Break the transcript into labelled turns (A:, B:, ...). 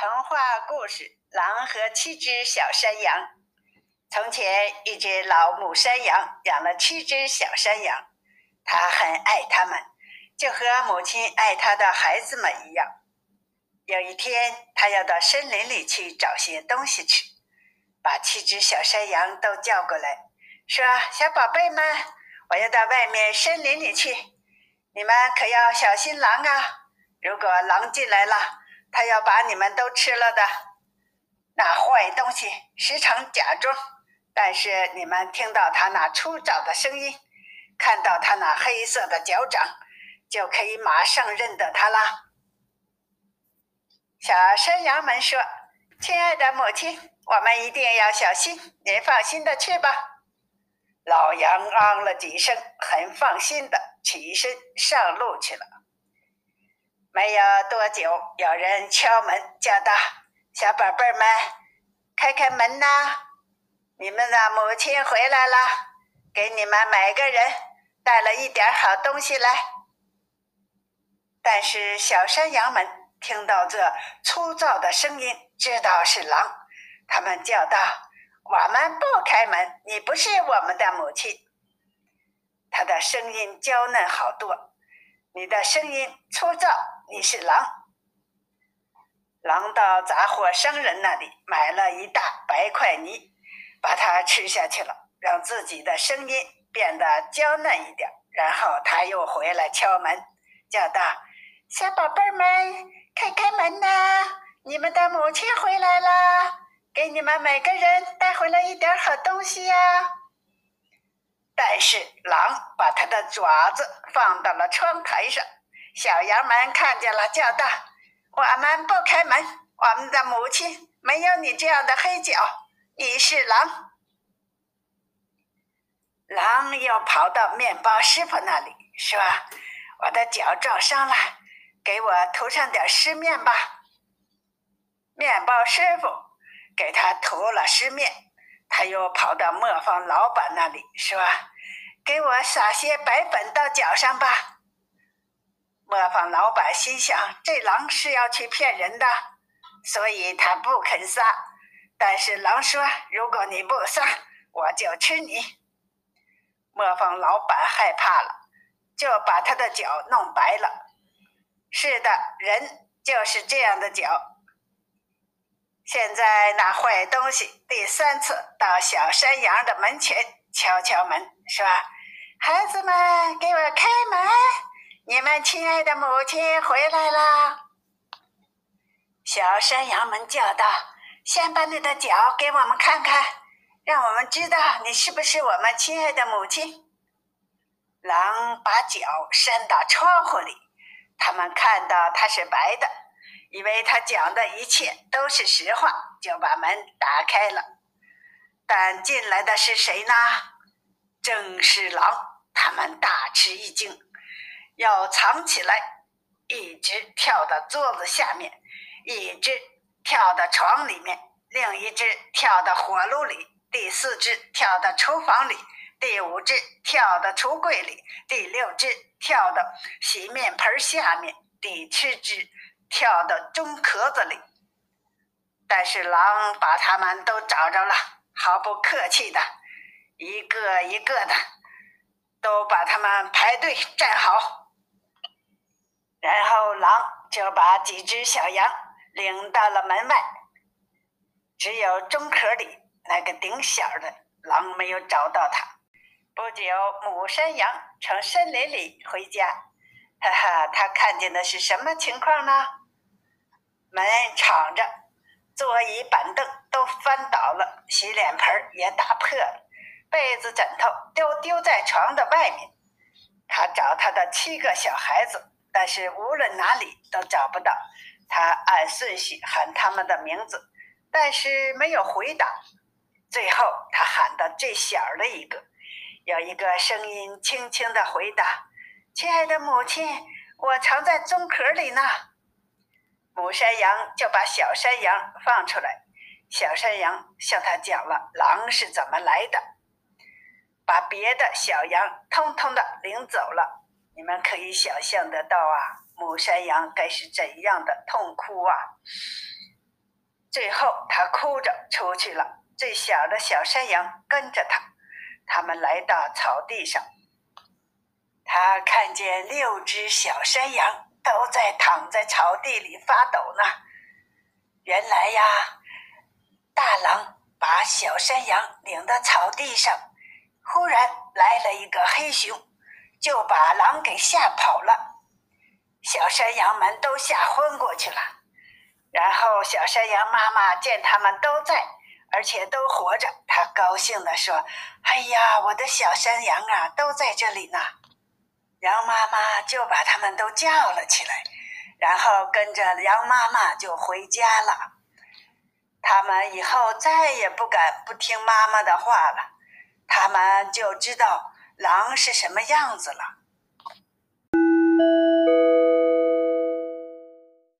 A: 童话故事《狼和七只小山羊》。从前，一只老母山羊养了七只小山羊，它很爱它们，就和母亲爱它的孩子们一样。有一天，它要到森林里去找些东西吃，把七只小山羊都叫过来，说：“小宝贝们，我要到外面森林里去，你们可要小心狼啊！如果狼进来了，”他要把你们都吃了的，那坏东西时常假装，但是你们听到他那粗糙的声音，看到他那黑色的脚掌，就可以马上认得他了。小山羊们说：“亲爱的母亲，我们一定要小心，您放心的去吧。”老羊嗯了几声，很放心的起身上路去了。没有多久，有人敲门，叫道：“小宝贝们，开开门呐！你们的母亲回来了，给你们每个人带了一点好东西来。”但是小山羊们听到这粗糙的声音，知道是狼，他们叫道：“我们不开门，你不是我们的母亲。”他的声音娇嫩好多，你的声音粗糙。你是狼，狼到杂货商人那里买了一大白块泥，把它吃下去了，让自己的声音变得娇嫩一点。然后他又回来敲门，叫道：“小宝贝们，开开门呐！你们的母亲回来了，给你们每个人带回来一点好东西呀。”但是狼把它的爪子放到了窗台上。小羊们看见了，叫道：“我们不开门，我们的母亲没有你这样的黑脚，你是狼。”狼又跑到面包师傅那里，说：“我的脚撞伤了，给我涂上点湿面吧。”面包师傅给他涂了湿面，他又跑到磨坊老板那里，说：“给我撒些白粉到脚上吧。”磨坊老板心想：这狼是要去骗人的，所以他不肯撒。但是狼说：“如果你不撒，我就吃你。”磨坊老板害怕了，就把他的脚弄白了。是的，人就是这样的脚。现在那坏东西第三次到小山羊的门前敲敲门，说：“孩子们，给我开门。”你们亲爱的母亲回来啦！小山羊们叫道：“先把你的脚给我们看看，让我们知道你是不是我们亲爱的母亲。”狼把脚伸到窗户里，他们看到它是白的，以为他讲的一切都是实话，就把门打开了。但进来的是谁呢？正是狼！他们大吃一惊。要藏起来，一只跳到桌子下面，一只跳到床里面，另一只跳到火炉里，第四只跳到厨房里，第五只跳到橱柜里，第六只跳到洗面盆下面，第七只跳到钟壳子里。但是狼把他们都找着了，毫不客气的，一个一个的，都把他们排队站好。就把几只小羊领到了门外，只有钟壳里那个顶小的狼没有找到它。不久，母山羊从森林里回家，哈哈，他看见的是什么情况呢？门敞着，座椅板凳都翻倒了，洗脸盆也打破了，被子枕头都丢在床的外面。他找他的七个小孩子。但是无论哪里都找不到，他按顺序喊他们的名字，但是没有回答。最后，他喊到最小的一个，有一个声音轻轻的回答：“亲爱的母亲，我藏在钟壳里呢。”母山羊就把小山羊放出来，小山羊向他讲了狼是怎么来的，把别的小羊通通的领走了。你们可以想象得到啊，母山羊该是怎样的痛哭啊！最后，他哭着出去了。最小的小山羊跟着他。他们来到草地上，他看见六只小山羊都在躺在草地里发抖呢。原来呀，大狼把小山羊领到草地上，忽然来了一个黑熊，就把狼给吓跑了。小山羊们都吓昏过去了。然后，小山羊妈妈见他们都在，而且都活着，她高兴地说：“哎呀，我的小山羊啊，都在这里呢！”羊妈妈就把他们都叫了起来，然后跟着羊妈妈就回家了。他们以后再也不敢不听妈妈的话了，他们就知道狼是什么样子了？